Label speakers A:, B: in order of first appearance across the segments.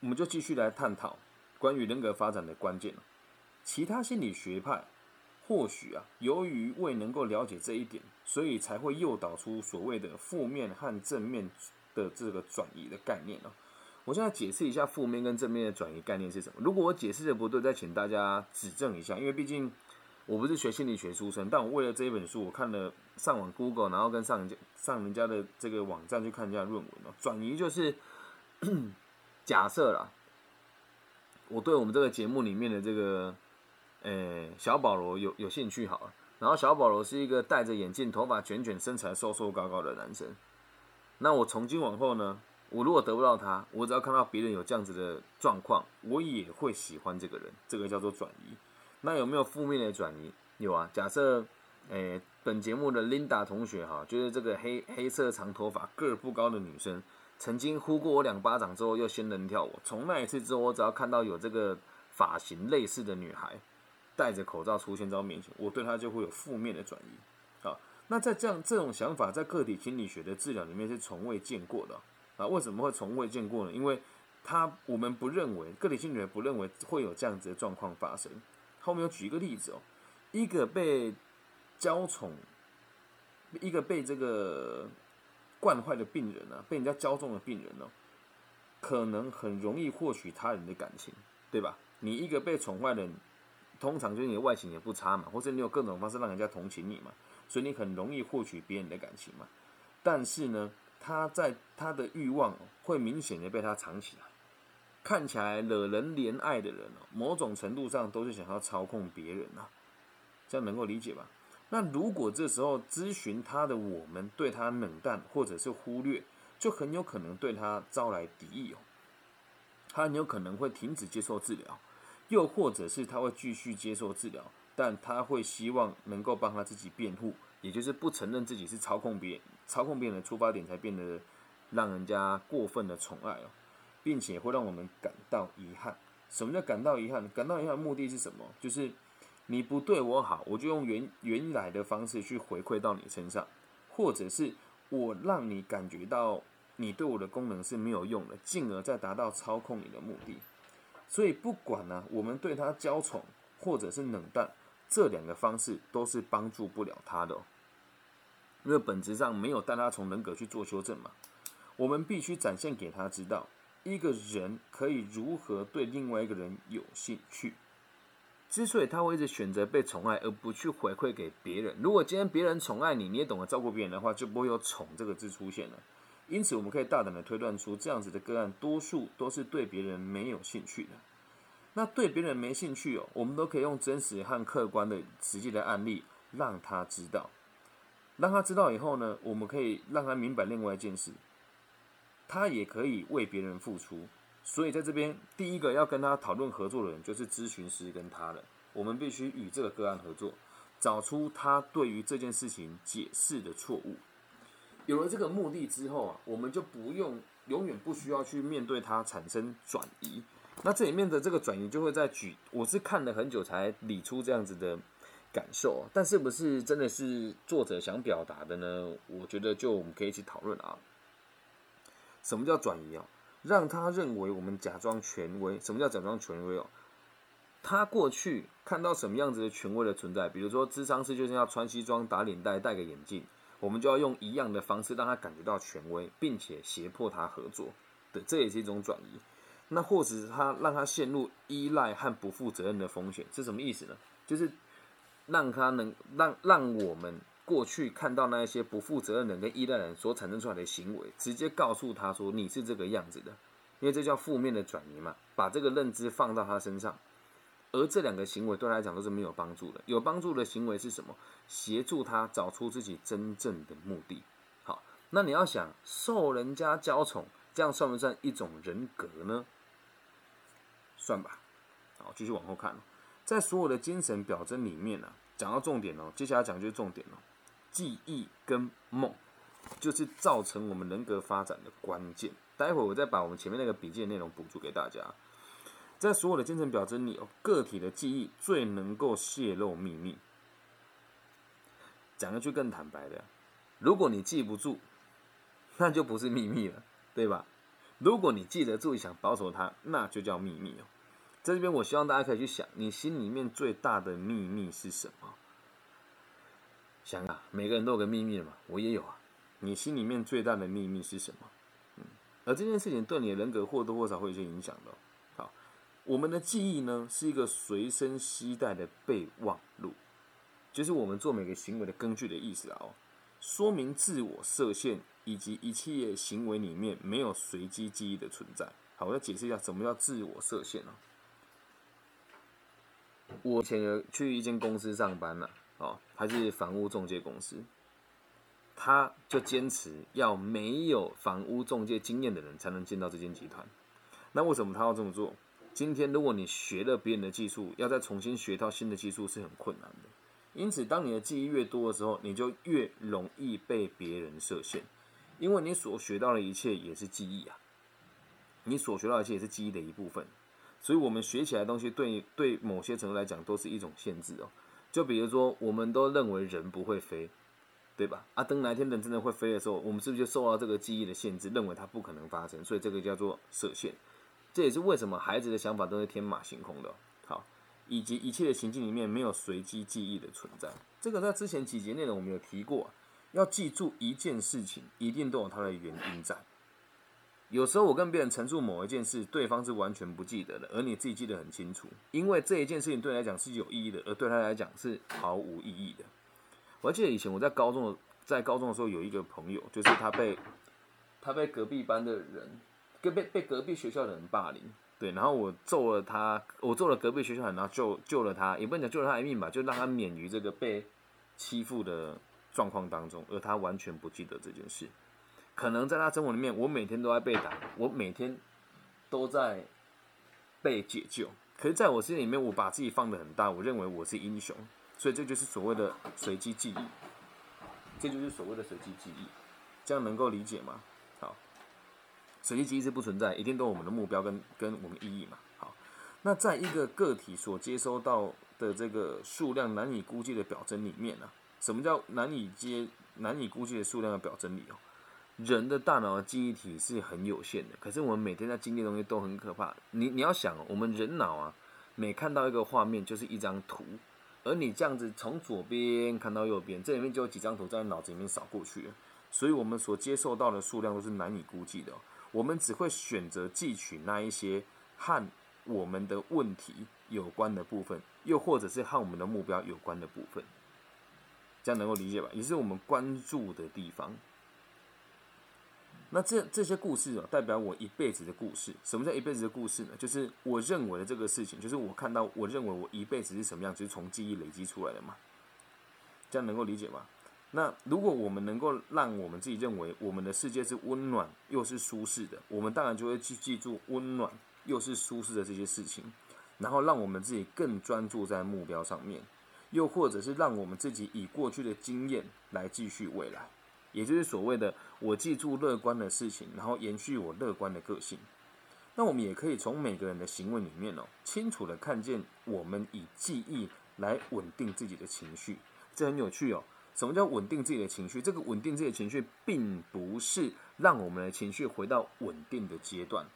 A: 我们就继续来探讨关于人格发展的关键其他心理学派或许啊，由于未能够了解这一点，所以才会诱导出所谓的负面和正面的这个转移的概念哦。我现在解释一下负面跟正面的转移概念是什么。如果我解释的不对，再请大家指正一下，因为毕竟我不是学心理学出身，但我为了这一本书，我看了上网 Google，然后跟上人家上人家的这个网站去看一下论文哦。转移就是 假设啦，我对我们这个节目里面的这个呃小保罗有有兴趣好了，然后小保罗是一个戴着眼镜、头发卷卷、身材瘦瘦高高的男生，那我从今往后呢？我如果得不到他，我只要看到别人有这样子的状况，我也会喜欢这个人。这个叫做转移。那有没有负面的转移？有啊。假设，诶，本节目的 Linda 同学哈，就是这个黑黑色长头发、个儿不高的女生，曾经呼过我两巴掌之后又仙人跳我。从那一次之后，我只要看到有这个发型类似的女孩，戴着口罩出现在我面前，我对她就会有负面的转移。好，那在这样这种想法，在个体心理学的治疗里面是从未见过的。啊，为什么会从未见过呢？因为他我们不认为个体心理学不认为会有这样子的状况发生。后面有举一个例子哦，一个被娇宠，一个被这个惯坏的病人啊，被人家娇纵的病人哦，可能很容易获取他人的感情，对吧？你一个被宠坏的人，通常就是你的外形也不差嘛，或者你有各种方式让人家同情你嘛，所以你很容易获取别人的感情嘛。但是呢？他在他的欲望会明显的被他藏起来，看起来惹人怜爱的人哦，某种程度上都是想要操控别人啊，这样能够理解吧？那如果这时候咨询他的我们对他冷淡或者是忽略，就很有可能对他招来敌意哦，他很有可能会停止接受治疗，又或者是他会继续接受治疗，但他会希望能够帮他自己辩护，也就是不承认自己是操控别人。操控别人的出发点才变得让人家过分的宠爱哦，并且会让我们感到遗憾。什么叫感到遗憾？感到遗憾的目的是什么？就是你不对我好，我就用原原来的方式去回馈到你身上，或者是我让你感觉到你对我的功能是没有用的，进而再达到操控你的目的。所以不管呢，我们对他娇宠或者是冷淡，这两个方式都是帮助不了他的。因为本质上没有带他从人格去做修正嘛，我们必须展现给他知道，一个人可以如何对另外一个人有兴趣。之所以他会一直选择被宠爱而不去回馈给别人，如果今天别人宠爱你，你也懂得照顾别人的话，就不会有“宠”这个字出现了。因此，我们可以大胆的推断出，这样子的个案多数都是对别人没有兴趣的。那对别人没兴趣哦，我们都可以用真实和客观的实际的案例让他知道。让他知道以后呢，我们可以让他明白另外一件事，他也可以为别人付出。所以在这边，第一个要跟他讨论合作的人就是咨询师跟他的。我们必须与这个个案合作，找出他对于这件事情解释的错误。有了这个目的之后啊，我们就不用永远不需要去面对他产生转移。那这里面的这个转移就会在举，我是看了很久才理出这样子的。感受，但是不是真的是作者想表达的呢？我觉得就我们可以一起讨论啊。什么叫转移啊？让他认为我们假装权威。什么叫假装权威哦？他过去看到什么样子的权威的存在，比如说智商是就是要穿西装、打领带、戴个眼镜，我们就要用一样的方式让他感觉到权威，并且胁迫他合作。对，这也是一种转移。那或者是他让他陷入依赖和不负责任的风险，是什么意思呢？就是。让他能让让我们过去看到那一些不负责任人跟依赖人所产生出来的行为，直接告诉他说你是这个样子的，因为这叫负面的转移嘛，把这个认知放到他身上，而这两个行为对他来讲都是没有帮助的。有帮助的行为是什么？协助他找出自己真正的目的。好，那你要想受人家娇宠，这样算不算一种人格呢？算吧。好，继续往后看。在所有的精神表征里面呢，讲到重点哦，接下来讲就是重点哦，记忆跟梦就是造成我们人格发展的关键。待会我再把我们前面那个笔记的内容补足给大家。在所有的精神表征里哦，个体的记忆最能够泄露秘密。讲一句更坦白的，如果你记不住，那就不是秘密了，对吧？如果你记得住想保守它，那就叫秘密哦。在这边，我希望大家可以去想，你心里面最大的秘密是什么？想啊，每个人都有个秘密的嘛，我也有啊。你心里面最大的秘密是什么？嗯，而这件事情对你的人格或多或少会有些影响的。好，我们的记忆呢，是一个随身携带的备忘录，就是我们做每个行为的根据的意思啊。哦，说明自我设限以及一切行为里面没有随机记忆的存在。好，我要解释一下什么叫自我设限呢？我以前去一间公司上班了，哦，还是房屋中介公司。他就坚持要没有房屋中介经验的人才能进到这间集团。那为什么他要这么做？今天如果你学了别人的技术，要再重新学到新的技术是很困难的。因此，当你的记忆越多的时候，你就越容易被别人设限，因为你所学到的一切也是记忆啊。你所学到的一切也是记忆的一部分，所以我们学起来的东西，对对某些程度来讲都是一种限制哦。就比如说，我们都认为人不会飞。对吧？啊，等哪一天人真的会飞的时候，我们是不是就受到这个记忆的限制，认为它不可能发生？所以这个叫做设限。这也是为什么孩子的想法都是天马行空的。好，以及一切的情境里面没有随机记忆的存在。这个在之前几节内容我们有提过，要记住一件事情，一定都有它的原因在。有时候我跟别人陈述某一件事，对方是完全不记得的，而你自己记得很清楚，因为这一件事情对你来讲是有意义的，而对他来讲是毫无意义的。我还记得以前我在高中的在高中的时候，有一个朋友，就是他被他被隔壁班的人跟被被隔壁学校的人霸凌，对，然后我揍了他，我揍了隔壁学校人，然后救救了他，也不能讲救了他一命吧，就让他免于这个被欺负的状况当中，而他完全不记得这件事。可能在他生活里面，我每天都在被打，我每天都在被解救，可是在我心里面，我把自己放得很大，我认为我是英雄。所以这就是所谓的随机记忆，这就是所谓的随机记忆，这样能够理解吗？好，随机记忆是不存在，一定都有我们的目标跟跟我们意义嘛。好，那在一个个体所接收到的这个数量难以估计的表征里面呢，什么叫难以接难以估计的数量的表征里哦？人的大脑记忆体是很有限的，可是我们每天在经历的东西都很可怕。你你要想，我们人脑啊，每看到一个画面就是一张图。而你这样子从左边看到右边，这里面就有几张图在脑子里面扫过去了，所以我们所接受到的数量都是难以估计的。我们只会选择记取那一些和我们的问题有关的部分，又或者是和我们的目标有关的部分，这样能够理解吧？也是我们关注的地方。那这这些故事哦，代表我一辈子的故事。什么叫一辈子的故事呢？就是我认为的这个事情，就是我看到，我认为我一辈子是什么样，就是从记忆累积出来的嘛。这样能够理解吗？那如果我们能够让我们自己认为我们的世界是温暖又是舒适的，我们当然就会去记住温暖又是舒适的这些事情，然后让我们自己更专注在目标上面，又或者是让我们自己以过去的经验来继续未来。也就是所谓的我记住乐观的事情，然后延续我乐观的个性。那我们也可以从每个人的行为里面哦，清楚的看见我们以记忆来稳定自己的情绪，这很有趣哦。什么叫稳定自己的情绪？这个稳定自己的情绪，并不是让我们的情绪回到稳定的阶段，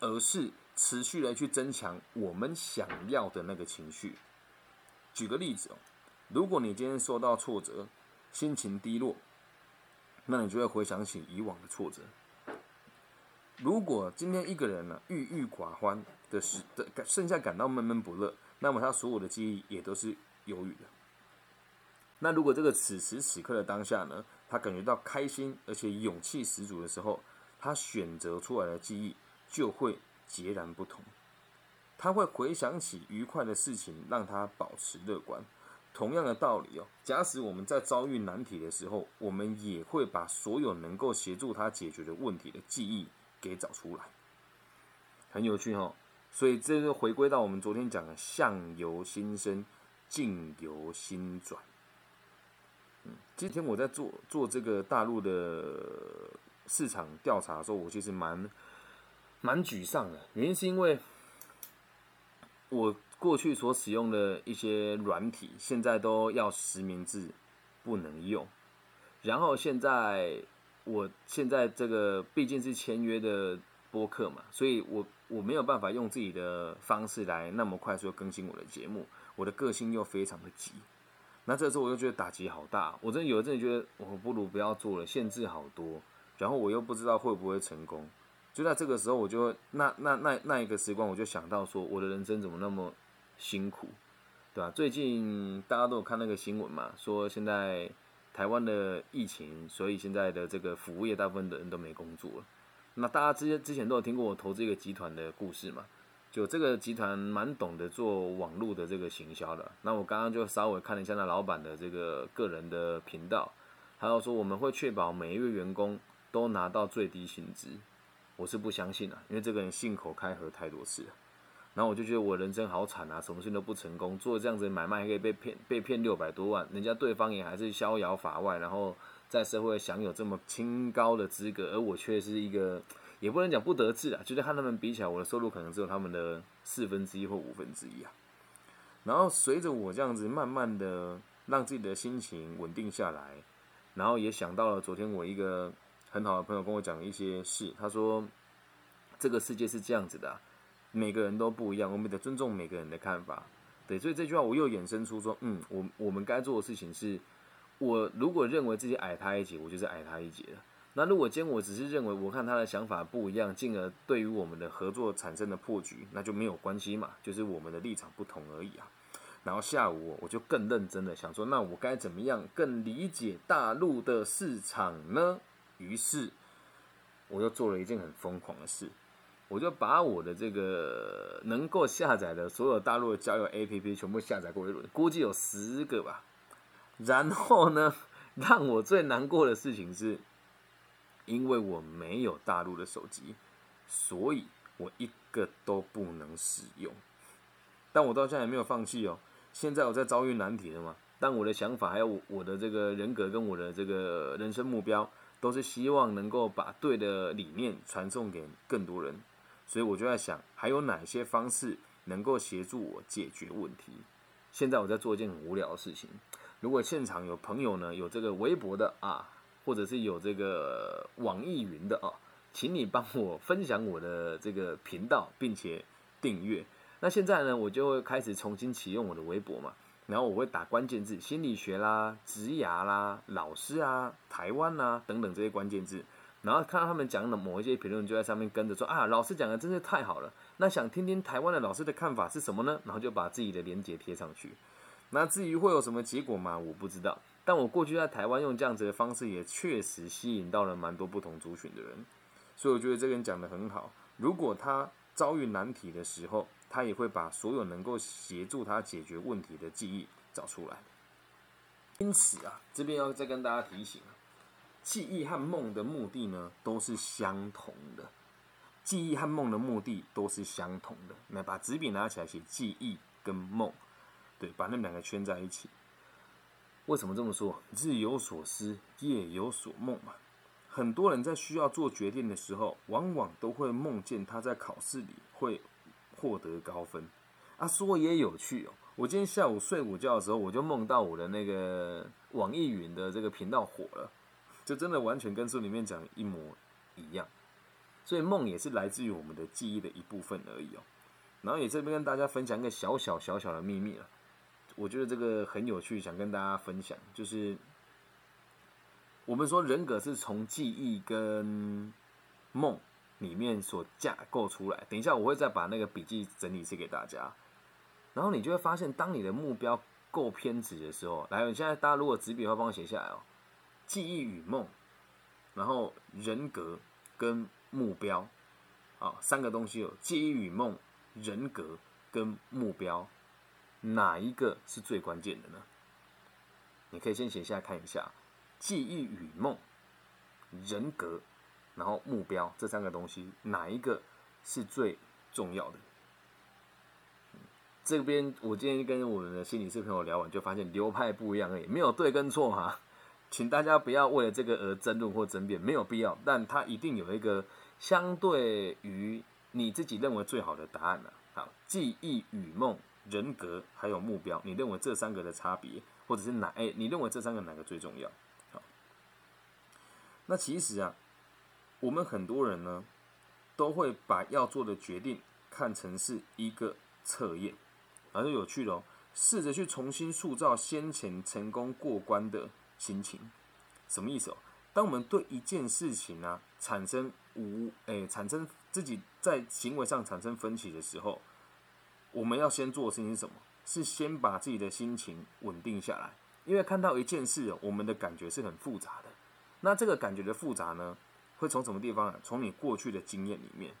A: 而是持续的去增强我们想要的那个情绪。举个例子哦，如果你今天受到挫折，心情低落。那你就会回想起以往的挫折。如果今天一个人呢郁郁寡欢的时的，剩下感到闷闷不乐，那么他所有的记忆也都是忧郁的。那如果这个此时此刻的当下呢，他感觉到开心而且勇气十足的时候，他选择出来的记忆就会截然不同。他会回想起愉快的事情，让他保持乐观。同样的道理哦，假使我们在遭遇难题的时候，我们也会把所有能够协助他解决的问题的记忆给找出来，很有趣哦。所以这就回归到我们昨天讲的“相由心生，境由心转”。嗯，今天我在做做这个大陆的市场调查的时候，我其实蛮蛮沮丧的，原因是因为我。过去所使用的一些软体，现在都要实名制，不能用。然后现在，我现在这个毕竟是签约的播客嘛，所以我我没有办法用自己的方式来那么快速更新我的节目，我的个性又非常的急，那这时候我就觉得打击好大，我真的有一阵觉得我不如不要做了，限制好多，然后我又不知道会不会成功，就在这个时候，我就那那那那一个时光，我就想到说，我的人生怎么那么辛苦，对吧？最近大家都有看那个新闻嘛，说现在台湾的疫情，所以现在的这个服务业大部分的人都没工作。那大家之前之前都有听过我投资一个集团的故事嘛？就这个集团蛮懂得做网络的这个行销的。那我刚刚就稍微看了一下那老板的这个个人的频道，还有说我们会确保每一位员工都拿到最低薪资。我是不相信啊，因为这个人信口开河太多次了。然后我就觉得我人生好惨啊，什么事情都不成功，做这样子买卖还可以被骗，被骗六百多万，人家对方也还是逍遥法外，然后。在社会享有这么清高的资格，而我却是一个，也不能讲不得志啊，就是和他们比起来，我的收入可能只有他们的四分之一或五分之一啊。然后随着我这样子慢慢的让自己的心情稳定下来，然后也想到了昨天我一个很好的朋友跟我讲的一些事，他说这个世界是这样子的，每个人都不一样，我们得尊重每个人的看法。对，所以这句话我又衍生出说，嗯，我我们该做的事情是。我如果认为自己矮他一截，我就是矮他一截了。那如果今天我只是认为我看他的想法不一样，进而对于我们的合作产生的破局，那就没有关系嘛，就是我们的立场不同而已啊。然后下午我就更认真的想说，那我该怎么样更理解大陆的市场呢？于是我又做了一件很疯狂的事，我就把我的这个能够下载的所有大陆的交友 APP 全部下载过一轮，估计有十个吧。然后呢，让我最难过的事情是，因为我没有大陆的手机，所以我一个都不能使用。但我到现在也没有放弃哦。现在我在遭遇难题了嘛？但我的想法还有我的这个人格跟我的这个人生目标，都是希望能够把对的理念传送给更多人。所以我就在想，还有哪些方式能够协助我解决问题？现在我在做一件很无聊的事情。如果现场有朋友呢，有这个微博的啊，或者是有这个网易云的啊，请你帮我分享我的这个频道，并且订阅。那现在呢，我就会开始重新启用我的微博嘛，然后我会打关键字心理学啦、职涯啦、老师啊、台湾啊等等这些关键字，然后看到他们讲的某一些评论，就在上面跟着说啊，老师讲的真是太好了。那想听听台湾的老师的看法是什么呢？然后就把自己的连接贴上去。那至于会有什么结果吗？我不知道。但我过去在台湾用这样子的方式，也确实吸引到了蛮多不同族群的人。所以我觉得这个人讲的很好。如果他遭遇难题的时候，他也会把所有能够协助他解决问题的记忆找出来。因此啊，这边要再跟大家提醒啊，记忆和梦的目的呢都是相同的。记忆和梦的目的都是相同的。那把纸笔拿起来写记忆跟梦。对，把那两个圈在一起。为什么这么说？日有所思，夜有所梦嘛。很多人在需要做决定的时候，往往都会梦见他在考试里会获得高分。啊，说也有趣哦。我今天下午睡午觉的时候，我就梦到我的那个网易云的这个频道火了，就真的完全跟书里面讲一模一样。所以梦也是来自于我们的记忆的一部分而已哦。然后也这边跟大家分享一个小小小小的秘密了。我觉得这个很有趣，想跟大家分享。就是我们说人格是从记忆跟梦里面所架构出来。等一下我会再把那个笔记整理一次给大家，然后你就会发现，当你的目标够偏执的时候，来，现在大家如果纸笔的话，帮我写下来哦。记忆与梦，然后人格跟目标，啊，三个东西有记忆与梦、人格跟目标。哪一个是最关键的呢？你可以先写下看一下，记忆与梦、人格，然后目标这三个东西，哪一个是最重要的？这边我今天跟我们的心理师朋友聊完，就发现流派不一样而已，没有对跟错哈，请大家不要为了这个而争论或争辩，没有必要。但它一定有一个相对于你自己认为最好的答案呢。好，记忆与梦。人格还有目标，你认为这三个的差别，或者是哪？哎，你认为这三个哪个最重要？好，那其实啊，我们很多人呢，都会把要做的决定看成是一个测验，而是有趣的哦，试着去重新塑造先前成功过关的心情，什么意思哦？当我们对一件事情呢产生无诶产生自己在行为上产生分歧的时候，我们要先做的事情是什么？是先把自己的心情稳定下来，因为看到一件事，我们的感觉是很复杂的。那这个感觉的复杂呢，会从什么地方来？从你过去的经验里面。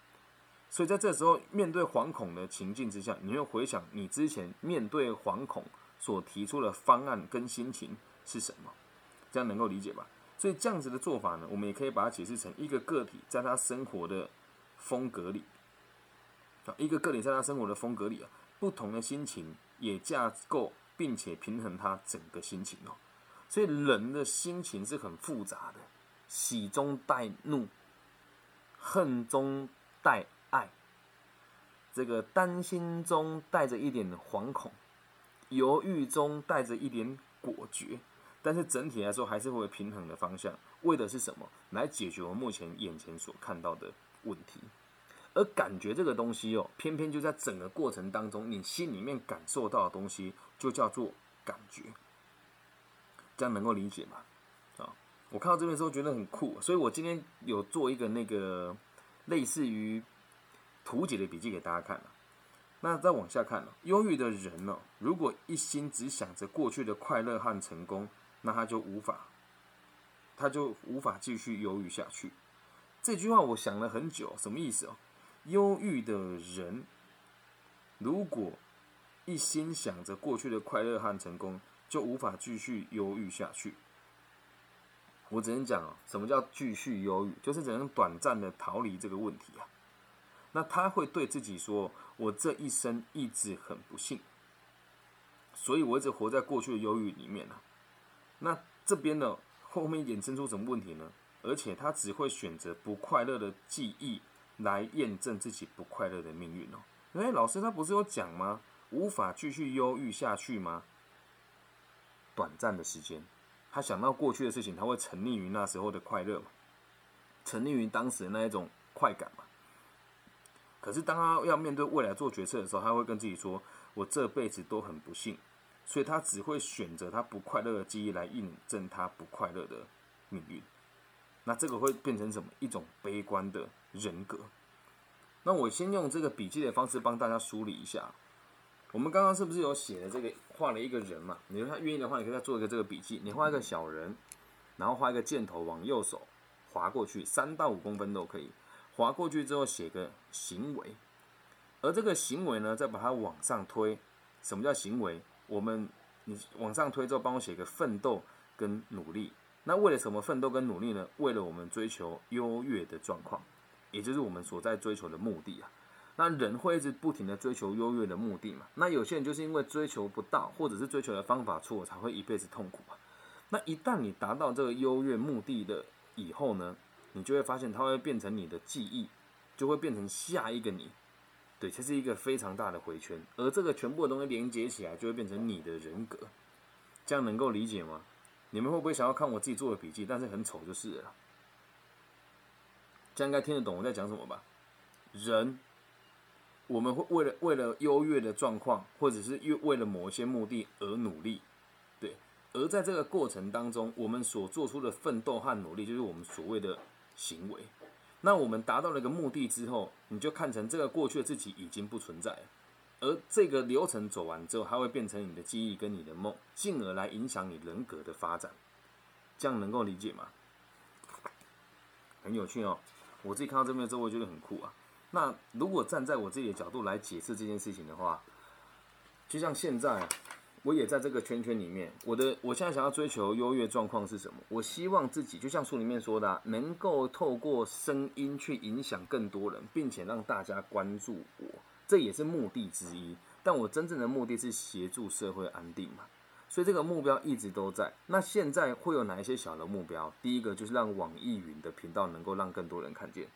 A: 所以在这时候，面对惶恐的情境之下，你会回想你之前面对惶恐所提出的方案跟心情是什么，这样能够理解吧？所以这样子的做法呢，我们也可以把它解释成一个个体在他生活的风格里，啊，一个个体在他生活的风格里啊，不同的心情也架构并且平衡他整个心情哦。所以人的心情是很复杂的，喜中带怒，恨中带爱，这个担心中带着一点惶恐，犹豫中带着一点果决，但是整体来说还是会平衡的方向，为的是什么？来解决我目前眼前所看到的问题。而感觉这个东西哦，偏偏就在整个过程当中，你心里面感受到的东西，就叫做感觉。这样能够理解吗？啊，我看到这边的时候觉得很酷，所以我今天有做一个那个类似于图解的笔记给大家看。那再往下看，忧郁的人呢，如果一心只想着过去的快乐和成功，那他就无法，他就无法继续忧郁下去。这句话我想了很久，什么意思哦？忧郁的人如果一心想着过去的快乐和成功，就无法继续忧郁下去。我只能讲哦，什么叫继续忧郁？就是只能短暂的逃离这个问题啊。那他会对自己说：“我这一生一直很不幸，所以我一直活在过去的忧郁里面啊。”那这边呢，后面衍生出什么问题呢？而且他只会选择不快乐的记忆来验证自己不快乐的命运哦。哎，老师他不是有讲吗？无法继续忧郁下去吗？短暂的时间，他想到过去的事情，他会沉溺于那时候的快乐嘛，沉溺于当时的那一种快感嘛。可是当他要面对未来做决策的时候，他会跟自己说：“我这辈子都很不幸。”所以他只会选择他不快乐的记忆来印证他不快乐的命运。那这个会变成什么？一种悲观的人格。那我先用这个笔记的方式帮大家梳理一下。我们刚刚是不是有写了这个画了一个人嘛？你说他愿意的话，你可以再做一个这个笔记。你画一个小人，然后画一个箭头往右手划过去，三到五公分都可以。划过去之后写个行为，而这个行为呢，再把它往上推。什么叫行为？我们你往上推之后，帮我写个奋斗跟努力。那为了什么奋斗跟努力呢？为了我们追求优越的状况，也就是我们所在追求的目的啊。那人会一直不停的追求优越的目的嘛？那有些人就是因为追求不到，或者是追求的方法错，才会一辈子痛苦嘛。那一旦你达到这个优越目的的以后呢，你就会发现它会变成你的记忆，就会变成下一个你。对，这是一个非常大的回圈，而这个全部的东西连接起来，就会变成你的人格。这样能够理解吗？你们会不会想要看我自己做的笔记？但是很丑就是了。这样应该听得懂我在讲什么吧？人。我们会为了为了优越的状况，或者是为为了某一些目的而努力，对。而在这个过程当中，我们所做出的奋斗和努力，就是我们所谓的行为。那我们达到了一个目的之后，你就看成这个过去的自己已经不存在了。而这个流程走完之后，它会变成你的记忆跟你的梦，进而来影响你人格的发展。这样能够理解吗？很有趣哦，我自己看到这边之后，我觉得很酷啊。那如果站在我自己的角度来解释这件事情的话，就像现在，我也在这个圈圈里面。我的我现在想要追求优越状况是什么？我希望自己就像书里面说的，能够透过声音去影响更多人，并且让大家关注我，这也是目的之一。但我真正的目的是协助社会安定嘛，所以这个目标一直都在。那现在会有哪一些小的目标？第一个就是让网易云的频道能够让更多人看见。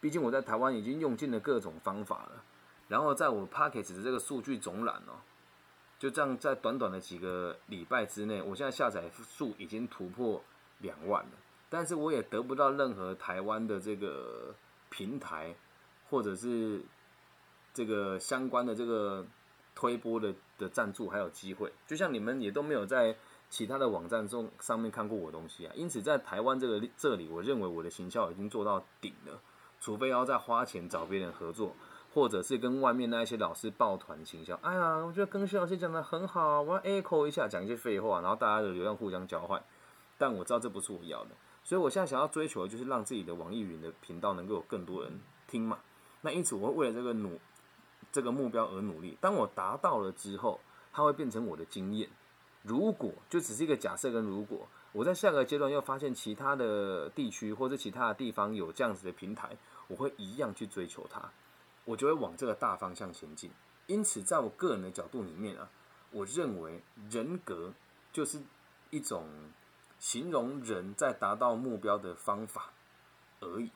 A: 毕竟我在台湾已经用尽了各种方法了，然后在我 Pocket 的这个数据总览哦，就这样在短短的几个礼拜之内，我现在下载数已经突破两万了。但是我也得不到任何台湾的这个平台或者是这个相关的这个推播的的赞助还有机会。就像你们也都没有在其他的网站中上面看过我东西啊，因此在台湾这个这里，我认为我的行销已经做到顶了，除非要再花钱找别人合作。或者是跟外面那一些老师抱团行销，哎呀，我觉得跟徐老师讲的很好，我要 echo 一下，讲一些废话，然后大家的流量互相交换。但我知道这不是我要的，所以我现在想要追求的就是让自己的网易云的频道能够有更多人听嘛。那因此我会为了这个努这个目标而努力。当我达到了之后，它会变成我的经验。如果就只是一个假设跟如果，我在下个阶段又发现其他的地区或者其他的地方有这样子的平台，我会一样去追求它。我就会往这个大方向前进。因此，在我个人的角度里面啊，我认为人格就是一种形容人在达到目标的方法而已。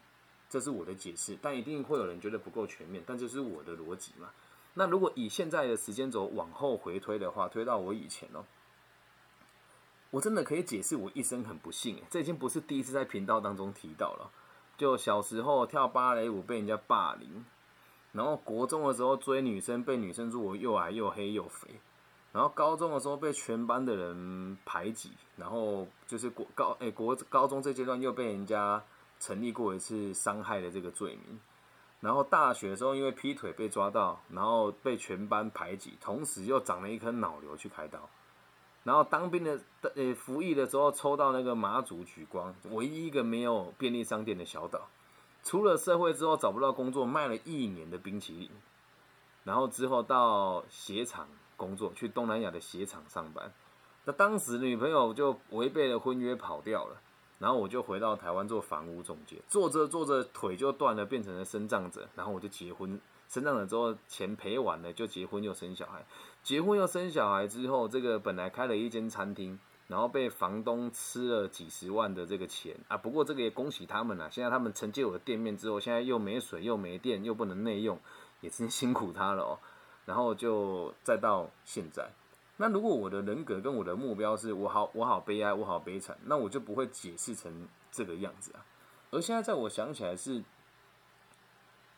A: 这是我的解释，但一定会有人觉得不够全面。但这是我的逻辑嘛？那如果以现在的时间轴往后回推的话，推到我以前哦，我真的可以解释我一生很不幸。这已经不是第一次在频道当中提到了。就小时候跳芭蕾舞被人家霸凌。然后国中的时候追女生，被女生说我又矮又黑又肥。然后高中的时候被全班的人排挤。然后就是国高诶国高中这阶段又被人家成立过一次伤害的这个罪名。然后大学的时候因为劈腿被抓到，然后被全班排挤，同时又长了一颗脑瘤去开刀。然后当兵的呃服役的时候抽到那个马祖举光，唯一一个没有便利商店的小岛。出了社会之后找不到工作，卖了一年的冰淇淋，然后之后到鞋厂工作，去东南亚的鞋厂上班。那当时女朋友就违背了婚约跑掉了，然后我就回到台湾做房屋中介，做着做着腿就断了，变成了生障者，然后我就结婚，生障了之后钱赔完了就结婚又生小孩，结婚又生小孩之后，这个本来开了一间餐厅。然后被房东吃了几十万的这个钱啊！不过这个也恭喜他们了。现在他们承接我的店面之后，现在又没水又没电又不能内用，也真 辛苦他了哦。然后就再到现在，那如果我的人格跟我的目标是我好我好悲哀我好悲惨，那我就不会解释成这个样子啊。而现在在我想起来是，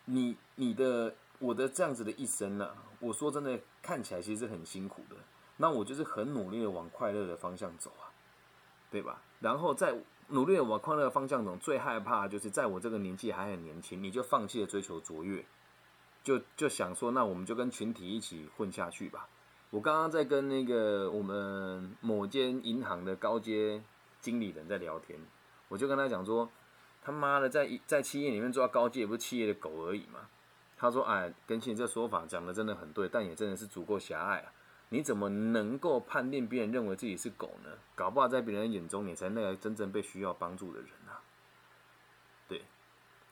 A: 你你的我的这样子的一生呢，我说真的看起来其实很辛苦的。那我就是很努力的往快乐的方向走啊，对吧？然后在努力的往快乐的方向走，最害怕就是在我这个年纪还很年轻，你就放弃了追求卓越，就就想说，那我们就跟群体一起混下去吧。我刚刚在跟那个我们某间银行的高阶经理人在聊天，我就跟他讲说，他妈的，在在企业里面做到高阶，也不是企业的狗而已嘛。他说，哎，跟你这说法讲的真的很对，但也真的是足够狭隘啊。你怎么能够判定别人认为自己是狗呢？搞不好在别人眼中，你才那个真正被需要帮助的人啊！对，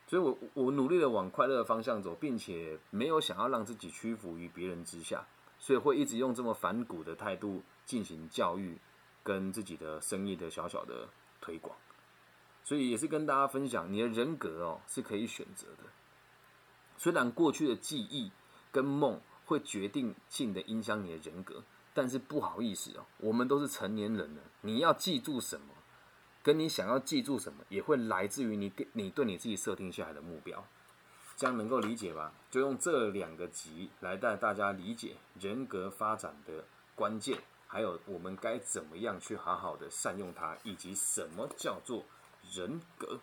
A: 所以我我努力的往快乐的方向走，并且没有想要让自己屈服于别人之下，所以会一直用这么反骨的态度进行教育跟自己的生意的小小的推广。所以也是跟大家分享，你的人格哦是可以选择的。虽然过去的记忆跟梦。会决定性的影响你的人格，但是不好意思哦，我们都是成年人了，你要记住什么，跟你想要记住什么，也会来自于你你对你自己设定下来的目标，这样能够理解吧？就用这两个集来带大家理解人格发展的关键，还有我们该怎么样去好好的善用它，以及什么叫做人格。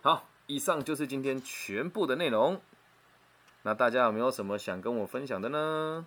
A: 好，以上就是今天全部的内容。那大家有没有什么想跟我分享的呢？